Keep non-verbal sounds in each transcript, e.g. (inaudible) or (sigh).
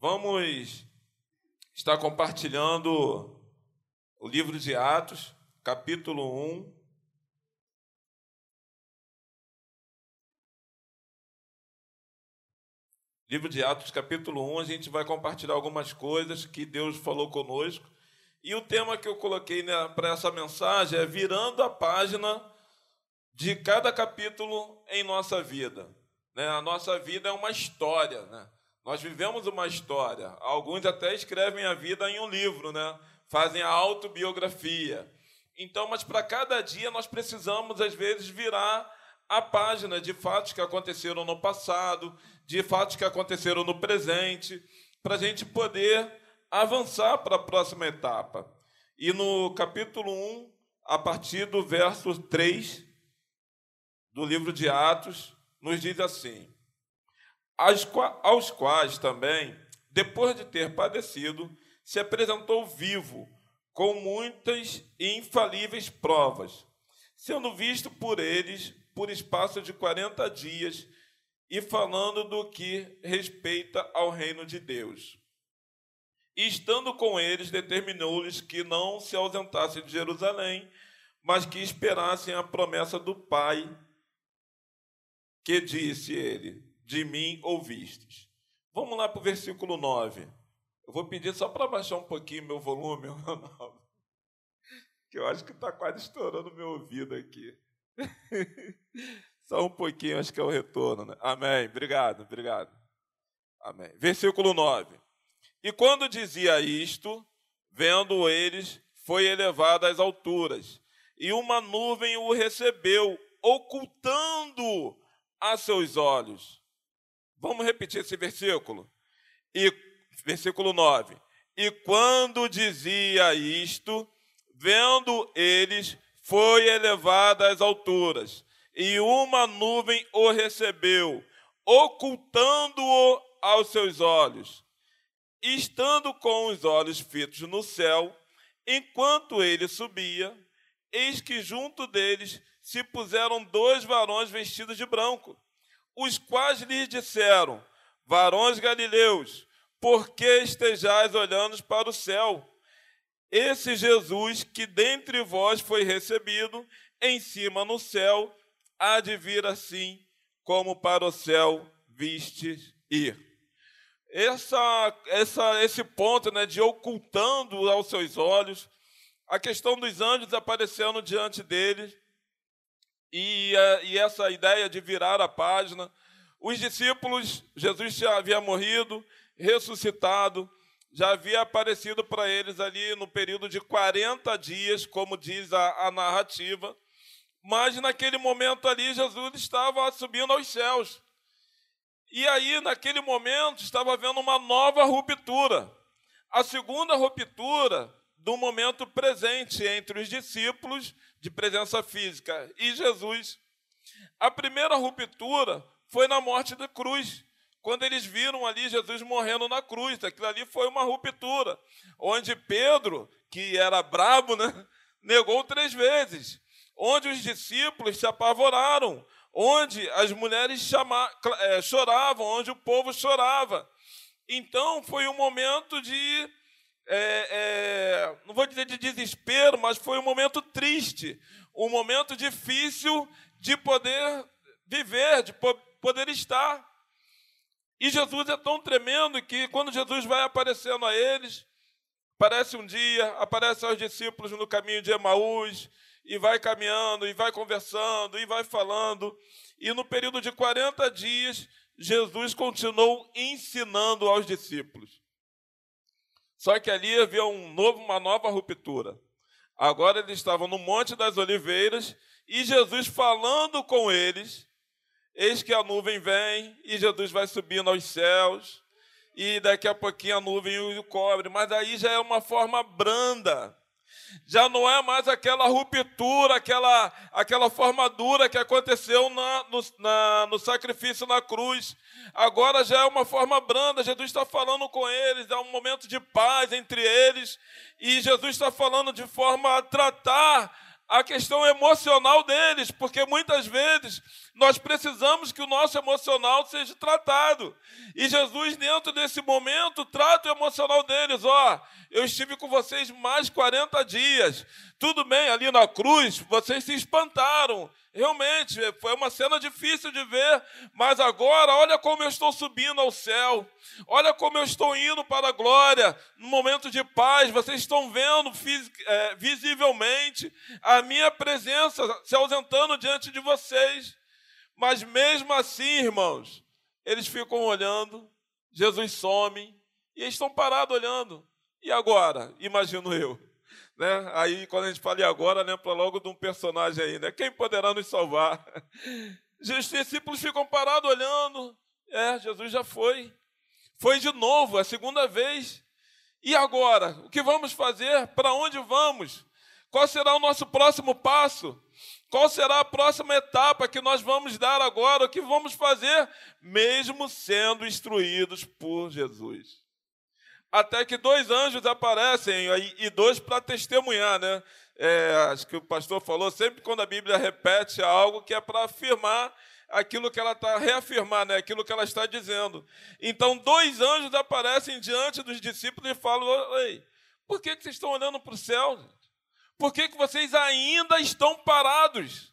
Vamos estar compartilhando o livro de Atos, capítulo 1. Livro de Atos, capítulo 1, a gente vai compartilhar algumas coisas que Deus falou conosco. E o tema que eu coloquei né, para essa mensagem é virando a página de cada capítulo em nossa vida. Né? A nossa vida é uma história, né? Nós vivemos uma história. Alguns até escrevem a vida em um livro, né? Fazem a autobiografia. Então, mas para cada dia nós precisamos às vezes virar a página de fatos que aconteceram no passado, de fatos que aconteceram no presente, para a gente poder avançar para a próxima etapa. E no capítulo 1, a partir do verso 3 do livro de Atos, nos diz assim: aos quais também, depois de ter padecido, se apresentou vivo, com muitas e infalíveis provas, sendo visto por eles por espaço de quarenta dias, e falando do que respeita ao reino de Deus. E estando com eles, determinou-lhes que não se ausentassem de Jerusalém, mas que esperassem a promessa do Pai, que disse ele: de mim ouvistes. Vamos lá para o versículo 9. Eu vou pedir só para baixar um pouquinho meu volume, (laughs) que eu acho que está quase estourando meu ouvido aqui. (laughs) Só um pouquinho, acho que é o retorno. Né? Amém. Obrigado, obrigado. Amém. Versículo 9. E quando dizia isto, vendo eles, foi elevado às alturas, e uma nuvem o recebeu, ocultando a seus olhos. Vamos repetir esse versículo. E versículo 9. E quando dizia isto, vendo eles, foi elevado às alturas, e uma nuvem o recebeu, ocultando-o aos seus olhos. Estando com os olhos fitos no céu, enquanto ele subia, eis que junto deles se puseram dois varões vestidos de branco os quais lhe disseram: Varões galileus, por que estejais olhando para o céu? Esse Jesus que dentre vós foi recebido em cima no céu, há de vir assim como para o céu vistes ir. Essa, essa, esse ponto né, de ocultando aos seus olhos, a questão dos anjos aparecendo diante deles, e, eh, e essa ideia de virar a página. Os discípulos, Jesus já havia morrido, ressuscitado, já havia aparecido para eles ali no período de 40 dias, como diz a, a narrativa. Mas naquele momento ali, Jesus estava subindo aos céus. E aí, naquele momento, estava havendo uma nova ruptura. A segunda ruptura do momento presente entre os discípulos de presença física e Jesus. A primeira ruptura foi na morte da cruz, quando eles viram ali Jesus morrendo na cruz. Aquilo ali foi uma ruptura, onde Pedro, que era brabo, né, (laughs) negou três vezes. Onde os discípulos se apavoraram, onde as mulheres chama, é, choravam, onde o povo chorava. Então foi um momento de é, é, não vou dizer de desespero, mas foi um momento triste, um momento difícil de poder viver, de poder estar. E Jesus é tão tremendo que quando Jesus vai aparecendo a eles, aparece um dia, aparece aos discípulos no caminho de Emaús, e vai caminhando, e vai conversando, e vai falando. E no período de 40 dias, Jesus continuou ensinando aos discípulos. Só que ali havia um novo, uma nova ruptura. Agora eles estavam no Monte das Oliveiras e Jesus falando com eles. Eis que a nuvem vem e Jesus vai subindo aos céus. E daqui a pouquinho a nuvem o cobre. Mas aí já é uma forma branda já não é mais aquela ruptura, aquela, aquela formadura que aconteceu na, no, na, no sacrifício na cruz. Agora já é uma forma branda. Jesus está falando com eles, é um momento de paz entre eles. E Jesus está falando de forma a tratar a questão emocional deles, porque muitas vezes nós precisamos que o nosso emocional seja tratado. E Jesus, dentro desse momento, trata o emocional deles. Ó, oh, eu estive com vocês mais 40 dias. Tudo bem, ali na cruz, vocês se espantaram. Realmente, foi uma cena difícil de ver, mas agora, olha como eu estou subindo ao céu, olha como eu estou indo para a glória, no momento de paz, vocês estão vendo é, visivelmente a minha presença se ausentando diante de vocês. Mas mesmo assim, irmãos, eles ficam olhando, Jesus some, e estão parados olhando. E agora? Imagino eu. Né? Aí, quando a gente fala agora, lembra logo de um personagem aí, né? Quem poderá nos salvar? (laughs) Os discípulos ficam parados olhando. É, Jesus já foi. Foi de novo, a segunda vez. E agora? O que vamos fazer? Para onde vamos? Qual será o nosso próximo passo? Qual será a próxima etapa que nós vamos dar agora? O que vamos fazer? Mesmo sendo instruídos por Jesus. Até que dois anjos aparecem, e dois para testemunhar, né? É, acho que o pastor falou, sempre quando a Bíblia repete algo que é para afirmar aquilo que ela está, reafirmar, né? aquilo que ela está dizendo. Então, dois anjos aparecem diante dos discípulos e falam: Ei, por que, que vocês estão olhando para o céu? Por que, que vocês ainda estão parados?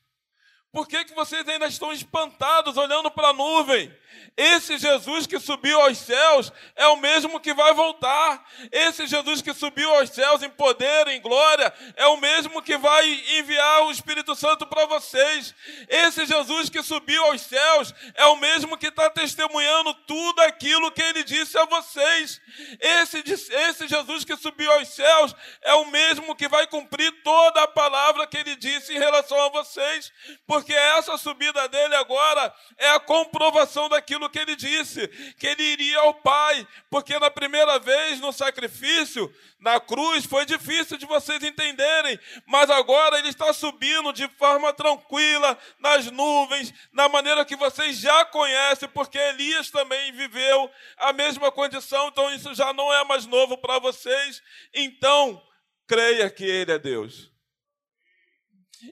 Por que, que vocês ainda estão espantados olhando para a nuvem? Esse Jesus que subiu aos céus é o mesmo que vai voltar. Esse Jesus que subiu aos céus em poder, em glória, é o mesmo que vai enviar o Espírito Santo para vocês. Esse Jesus que subiu aos céus é o mesmo que está testemunhando tudo aquilo que ele disse a vocês. Esse, esse Jesus que subiu aos céus é o mesmo que vai cumprir toda a palavra que ele disse em relação a vocês, porque essa subida dele agora é a comprovação daquilo aquilo que ele disse, que ele iria ao Pai, porque na primeira vez no sacrifício, na cruz, foi difícil de vocês entenderem, mas agora ele está subindo de forma tranquila nas nuvens, na maneira que vocês já conhecem, porque Elias também viveu a mesma condição, então isso já não é mais novo para vocês. Então, creia que ele é Deus.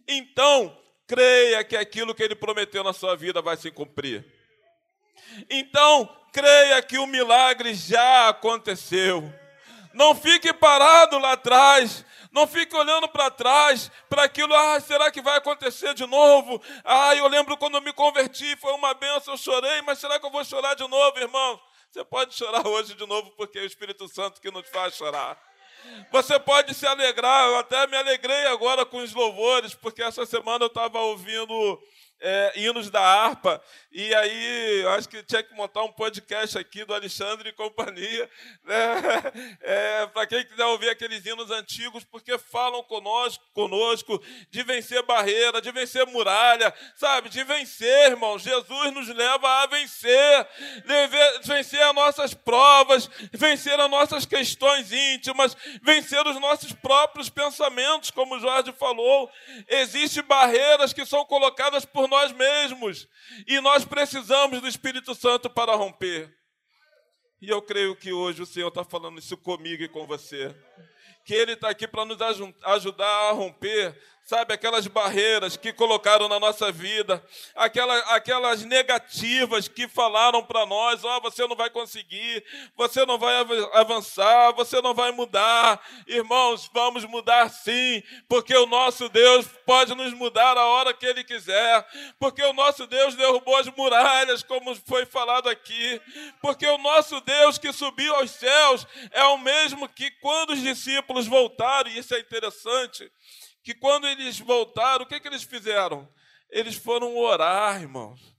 Então, creia que aquilo que ele prometeu na sua vida vai se cumprir. Então, creia que o milagre já aconteceu. Não fique parado lá atrás. Não fique olhando para trás, para aquilo, ah, será que vai acontecer de novo? Ah, eu lembro quando eu me converti, foi uma benção, eu chorei, mas será que eu vou chorar de novo, irmão? Você pode chorar hoje de novo, porque é o Espírito Santo que nos faz chorar. Você pode se alegrar, eu até me alegrei agora com os louvores, porque essa semana eu estava ouvindo é, hinos da harpa. E aí, acho que tinha que montar um podcast aqui do Alexandre e companhia, (laughs) né? É, para quem quiser ouvir aqueles hinos antigos, porque falam conosco, conosco de vencer barreira, de vencer muralha, sabe? De vencer, irmão. Jesus nos leva a vencer, vencer as nossas provas, vencer as nossas questões íntimas, vencer os nossos próprios pensamentos, como o Jorge falou. Existem barreiras que são colocadas por nós mesmos. E nós precisamos do Espírito Santo para romper. E eu creio que hoje o Senhor está falando isso comigo e com você. Que Ele está aqui para nos ajudar a romper sabe, aquelas barreiras que colocaram na nossa vida, aquela, aquelas negativas que falaram para nós: ó, oh, você não vai conseguir, você não vai avançar, você não vai mudar. Irmãos, vamos mudar sim, porque o nosso Deus pode nos mudar a hora que Ele quiser, porque o nosso Deus derrubou as muralhas, como foi falado aqui, porque o nosso Deus que subiu aos céus é o mesmo que quando os discípulos voltaram, e isso é interessante que quando eles voltaram, o que, que eles fizeram? Eles foram orar, irmãos.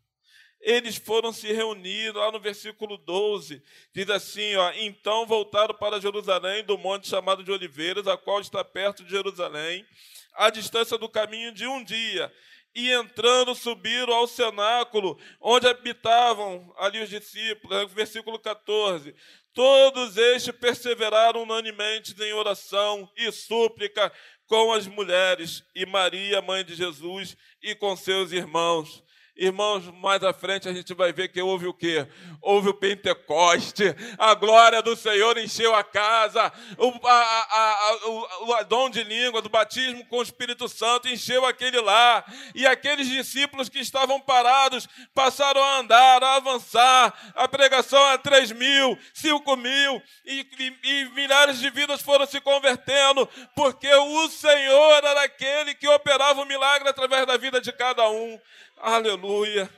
Eles foram se reunir, lá no versículo 12, diz assim: ó, Então voltaram para Jerusalém, do monte chamado de Oliveiras, a qual está perto de Jerusalém, à distância do caminho de um dia. E entrando, subiram ao cenáculo, onde habitavam ali os discípulos, versículo 14. Todos estes perseveraram unanimemente em oração e súplica com as mulheres e Maria, mãe de Jesus, e com seus irmãos. Irmãos, mais à frente a gente vai ver que houve o quê? Houve o Pentecoste, a glória do Senhor encheu a casa, o, a, a, o, o dom de língua do batismo com o Espírito Santo encheu aquele lá, e aqueles discípulos que estavam parados passaram a andar, a avançar, a pregação a três mil, cinco mil, e, e, e milhares de vidas foram se convertendo, porque o Senhor era aquele que operava o milagre através da vida de cada um. Aleluia.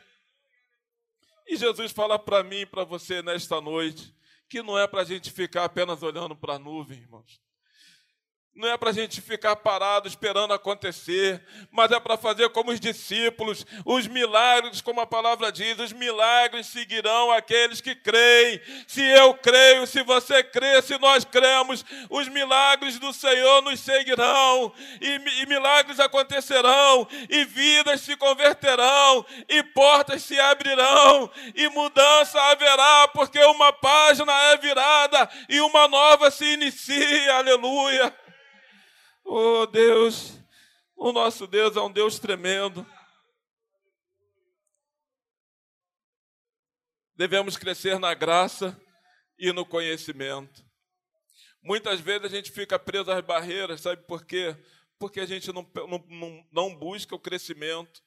E Jesus fala para mim e para você nesta noite que não é para a gente ficar apenas olhando para a nuvem, irmãos. Não é para a gente ficar parado esperando acontecer, mas é para fazer como os discípulos. Os milagres, como a palavra diz, os milagres seguirão aqueles que creem. Se eu creio, se você crê, se nós cremos, os milagres do Senhor nos seguirão, e, e milagres acontecerão, e vidas se converterão, e portas se abrirão, e mudança haverá, porque uma página é virada e uma nova se inicia. Aleluia. Oh Deus, o nosso Deus é um Deus tremendo. Devemos crescer na graça e no conhecimento. Muitas vezes a gente fica preso às barreiras, sabe por quê? Porque a gente não, não, não busca o crescimento,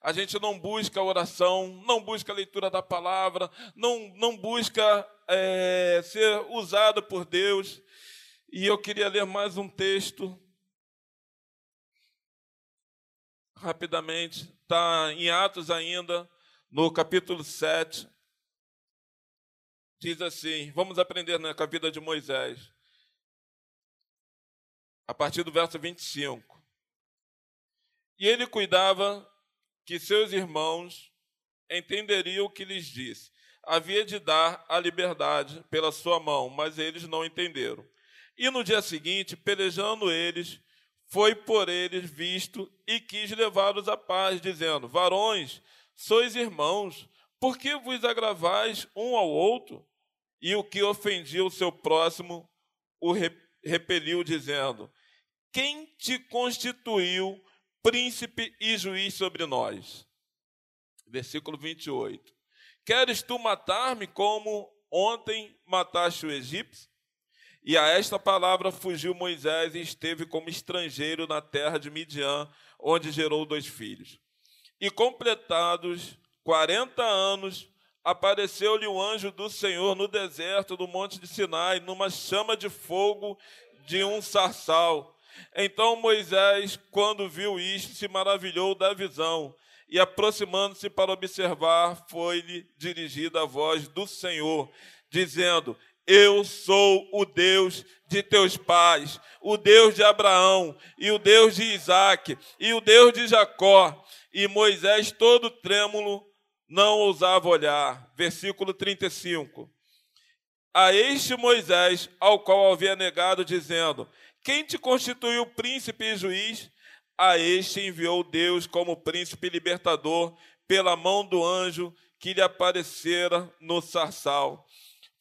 a gente não busca a oração, não busca a leitura da palavra, não, não busca é, ser usado por Deus. E eu queria ler mais um texto rapidamente, está em Atos ainda, no capítulo 7. Diz assim: vamos aprender né, com a vida de Moisés. A partir do verso 25. E ele cuidava que seus irmãos entenderiam o que lhes disse. Havia de dar a liberdade pela sua mão, mas eles não entenderam. E no dia seguinte, pelejando eles, foi por eles visto e quis levá-los à paz, dizendo: Varões, sois irmãos, por que vos agravais um ao outro? E o que ofendia o seu próximo o repeliu, dizendo: Quem te constituiu príncipe e juiz sobre nós? Versículo 28. Queres tu matar-me como ontem mataste o egípcio? E a esta palavra fugiu Moisés e esteve como estrangeiro na terra de Midian, onde gerou dois filhos. E completados quarenta anos, apareceu-lhe o anjo do Senhor no deserto do monte de Sinai, numa chama de fogo de um sarçal. Então Moisés, quando viu isto, se maravilhou da visão, e aproximando-se para observar, foi-lhe dirigida a voz do Senhor, dizendo: eu sou o Deus de teus pais, o Deus de Abraão, e o Deus de Isaac, e o Deus de Jacó. E Moisés, todo trêmulo, não ousava olhar. Versículo 35. A este Moisés, ao qual havia negado, dizendo: Quem te constituiu príncipe e juiz? A este enviou Deus como príncipe libertador, pela mão do anjo que lhe aparecera no sarçal.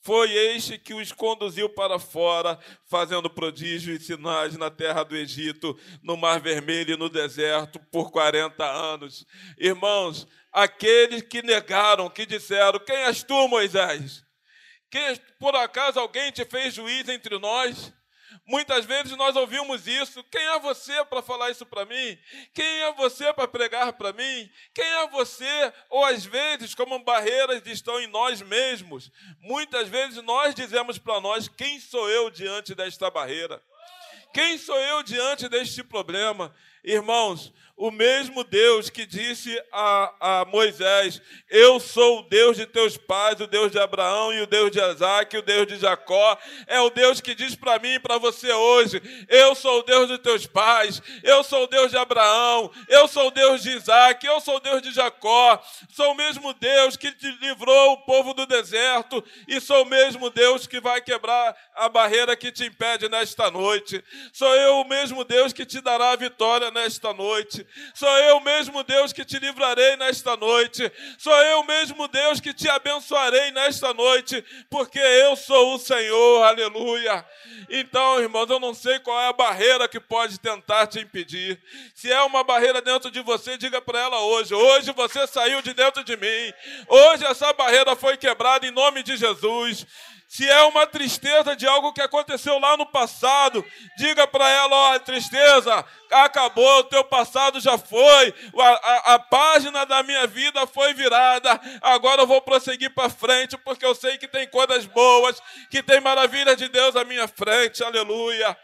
Foi este que os conduziu para fora, fazendo prodígios e sinais na terra do Egito, no Mar Vermelho e no deserto, por 40 anos. Irmãos, aqueles que negaram, que disseram: Quem és tu, Moisés? Que por acaso alguém te fez juiz entre nós? Muitas vezes nós ouvimos isso. Quem é você para falar isso para mim? Quem é você para pregar para mim? Quem é você? Ou às vezes, como barreiras estão em nós mesmos, muitas vezes nós dizemos para nós: quem sou eu diante desta barreira? Quem sou eu diante deste problema? Irmãos, o mesmo Deus que disse a, a, Moisés: Eu sou o Deus de teus pais, o Deus de Abraão e o Deus de Isaac, o Deus de Jacó, é o Deus que diz para mim e para você hoje: Eu sou o Deus de teus pais, eu sou o Deus de Abraão, eu sou o Deus de Isaac, eu sou o Deus de Jacó, sou o mesmo Deus que te livrou o povo do deserto e sou o mesmo Deus que vai quebrar a barreira que te impede nesta noite. Sou eu o mesmo Deus que te dará a vitória nesta noite. Sou eu mesmo, Deus, que te livrarei nesta noite. Sou eu mesmo, Deus, que te abençoarei nesta noite, porque eu sou o Senhor. Aleluia. Então, irmãos, eu não sei qual é a barreira que pode tentar te impedir. Se é uma barreira dentro de você, diga para ela hoje. Hoje você saiu de dentro de mim. Hoje essa barreira foi quebrada em nome de Jesus. Se é uma tristeza de algo que aconteceu lá no passado, diga para ela: ó, tristeza, acabou, o teu passado já foi, a, a, a, página da minha vida foi virada, agora eu vou prosseguir para frente, porque eu sei que tem coisas boas, que tem maravilhas de Deus à minha frente, aleluia.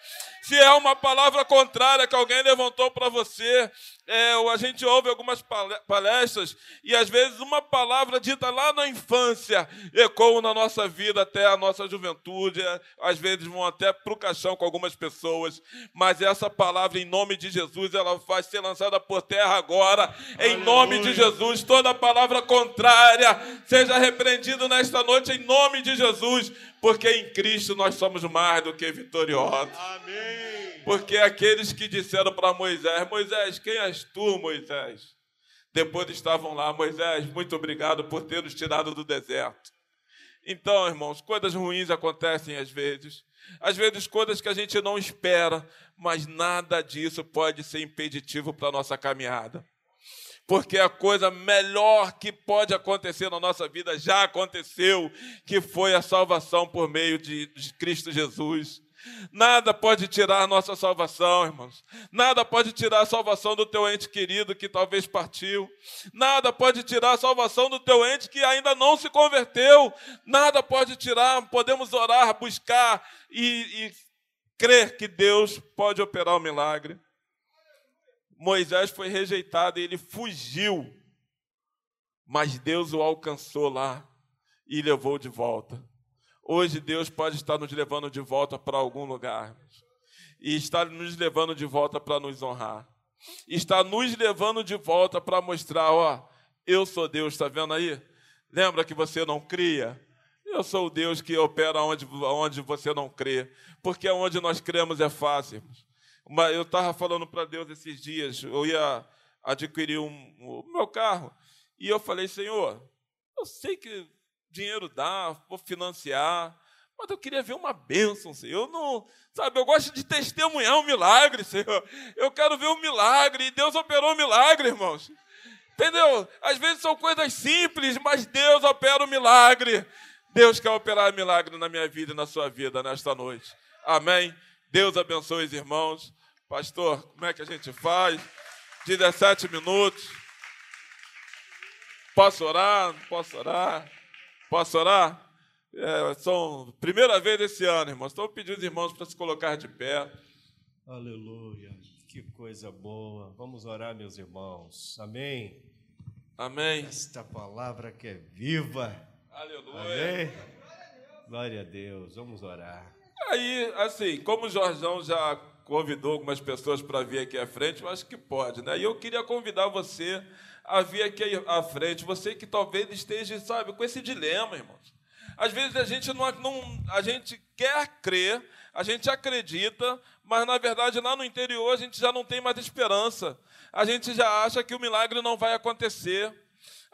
Se é uma palavra contrária que alguém levantou para você, é, a gente ouve algumas palestras e às vezes uma palavra dita lá na infância ecoa na nossa vida até a nossa juventude, é, às vezes vão até para o caixão com algumas pessoas, mas essa palavra em nome de Jesus ela vai ser lançada por terra agora, em Aleluia. nome de Jesus. Toda palavra contrária seja repreendida nesta noite em nome de Jesus, porque em Cristo nós somos mais do que vitoriosos. Amém. Porque aqueles que disseram para Moisés: Moisés, quem és tu, Moisés? Depois estavam lá, Moisés, muito obrigado por ter nos tirado do deserto. Então, irmãos, coisas ruins acontecem às vezes, às vezes coisas que a gente não espera, mas nada disso pode ser impeditivo para a nossa caminhada porque a coisa melhor que pode acontecer na nossa vida já aconteceu, que foi a salvação por meio de, Cristo Jesus. Nada pode tirar a nossa salvação, irmãos. Nada pode tirar a salvação do teu ente querido que talvez partiu. Nada pode tirar a salvação do teu ente que ainda não se converteu. Nada pode tirar. Podemos orar, buscar e, e crer que Deus pode operar o milagre. Moisés foi rejeitado e ele fugiu. Mas Deus o alcançou lá e levou de volta. Hoje Deus pode estar nos levando de volta para algum lugar. E está nos levando de volta para nos honrar. Está nos levando de volta para mostrar, ó, eu sou Deus, está vendo aí? Lembra que você não cria? Eu sou o Deus que opera onde, onde você não crê. Porque onde nós cremos é fácil. Uma, eu estava falando para Deus esses dias, eu ia adquirir um, o meu carro, e eu falei, Senhor, eu sei que dinheiro dá, vou financiar, mas eu queria ver uma bênção, Senhor. Eu não, sabe, eu gosto de testemunhar um milagre, Senhor. Eu quero ver um milagre, e Deus operou um milagre, irmãos. Entendeu? Às vezes são coisas simples, mas Deus opera um milagre. Deus quer operar um milagre na minha vida e na sua vida nesta noite. Amém? Deus abençoe os irmãos. Pastor, como é que a gente faz? 17 minutos. Posso orar? Posso orar? Posso orar? É, são primeira vez esse ano, irmãos. Estou pedindo os irmãos para se colocar de pé. Aleluia. Que coisa boa. Vamos orar, meus irmãos. Amém. Amém. Esta palavra que é viva. Aleluia. Amém. Glória a Deus. Vamos orar. Aí, assim, como o Jorjão já convidou algumas pessoas para vir aqui à frente, eu acho que pode, né? E eu queria convidar você a vir aqui à frente, você que talvez esteja, sabe, com esse dilema, irmãos. Às vezes a gente não, não a gente quer crer, a gente acredita, mas na verdade lá no interior a gente já não tem mais esperança. A gente já acha que o milagre não vai acontecer.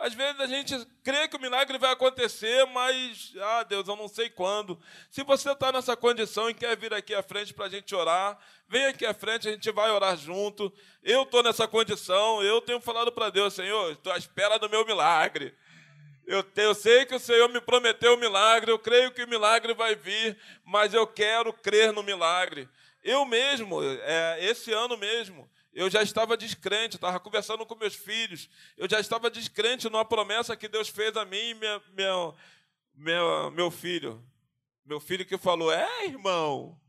Às vezes a gente crê que o milagre vai acontecer, mas, ah, Deus, eu não sei quando. Se você está nessa condição e quer vir aqui à frente para a gente orar, vem aqui à frente, a gente vai orar junto. Eu estou nessa condição, eu tenho falado para Deus, Senhor, estou à espera do meu milagre. Eu, eu sei que o Senhor me prometeu o milagre, eu creio que o milagre vai vir, mas eu quero crer no milagre. Eu mesmo, é, esse ano mesmo, eu já estava descrente, estava conversando com meus filhos. Eu já estava descrente numa promessa que Deus fez a mim e meu, meu, meu, meu filho. Meu filho que falou: É, irmão.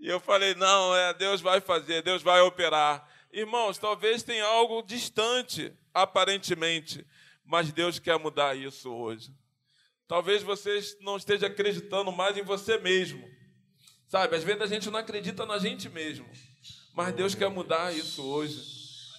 E eu falei: Não, é, Deus vai fazer, Deus vai operar. Irmãos, talvez tenha algo distante, aparentemente, mas Deus quer mudar isso hoje. Talvez você não esteja acreditando mais em você mesmo. Sabe, às vezes a gente não acredita na gente mesmo. Mas Deus quer mudar isso hoje.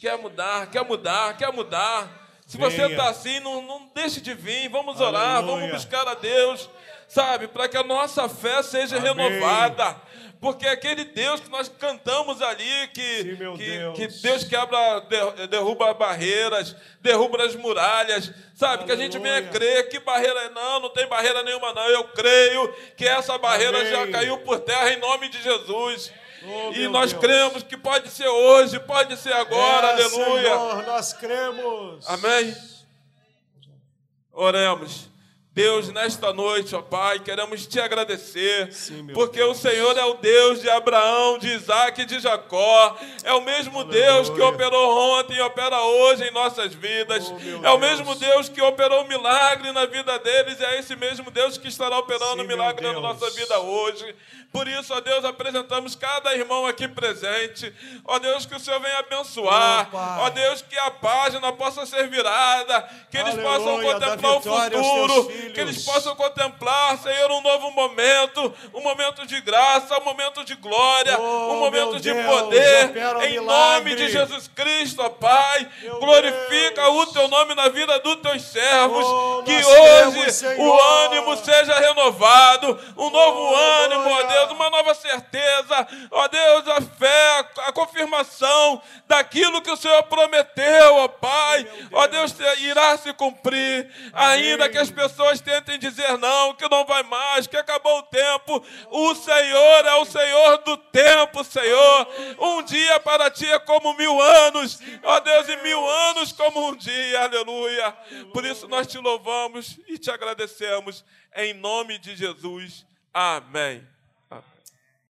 Quer mudar, quer mudar, quer mudar. Se você está assim, não, não deixe de vir. Vamos orar, Aleluia. vamos buscar a Deus. sabe, para que a nossa fé seja Amém. renovada. Porque aquele Deus que nós cantamos ali, que, Sim, que, Deus. que Deus quebra, de- derruba barreiras, derruba as muralhas, sabe? Que a gente venha Aleluia. crer que barreira é, não, não tem barreira nenhuma, não. Eu creio que essa barreira Amém. já caiu por terra em nome de Jesus. Oh, e nós Deus. cremos que pode ser hoje, pode ser agora, É, aleluia. Senhor, nós cremos. Amém? Oremos. Deus, nesta noite, ó Pai, queremos te agradecer, Sim, porque Deus. o Senhor é o Deus de Abraão, de Isaac e de Jacó, é o mesmo Deus que operou ontem e opera hoje em nossas vidas, Oh, é o Deus. mesmo Deus que operou um milagre na vida deles, e é esse mesmo Deus que estará operando Sim, milagre na Deus. nossa vida hoje. Por isso, ó Deus, apresentamos cada irmão aqui presente, ó Deus, que o Senhor venha abençoar, Oh, ó Deus, que a página possa ser virada, que eles Aleluia, possam contemplar o futuro, filhos. que eles possam contemplar, Senhor, um novo momento, um momento de graça, um momento de glória, Oh, um momento de Deus, poder, em milagre. nome de Jesus Cristo, ó Pai. Meu Glorifica Deus. o teu nome na vida dos teus servos, Oh, que hoje o ânimo seja renovado, um novo Oh, ânimo, ainda que as pessoas tentem dizer não, que não vai mais, que acabou o tempo, o Senhor é o Senhor do tempo, Senhor, um dia para ti é como mil anos, ó Deus, e mil anos como um dia, aleluia, por isso nós te louvamos e te agradecemos, em nome de Jesus, amém.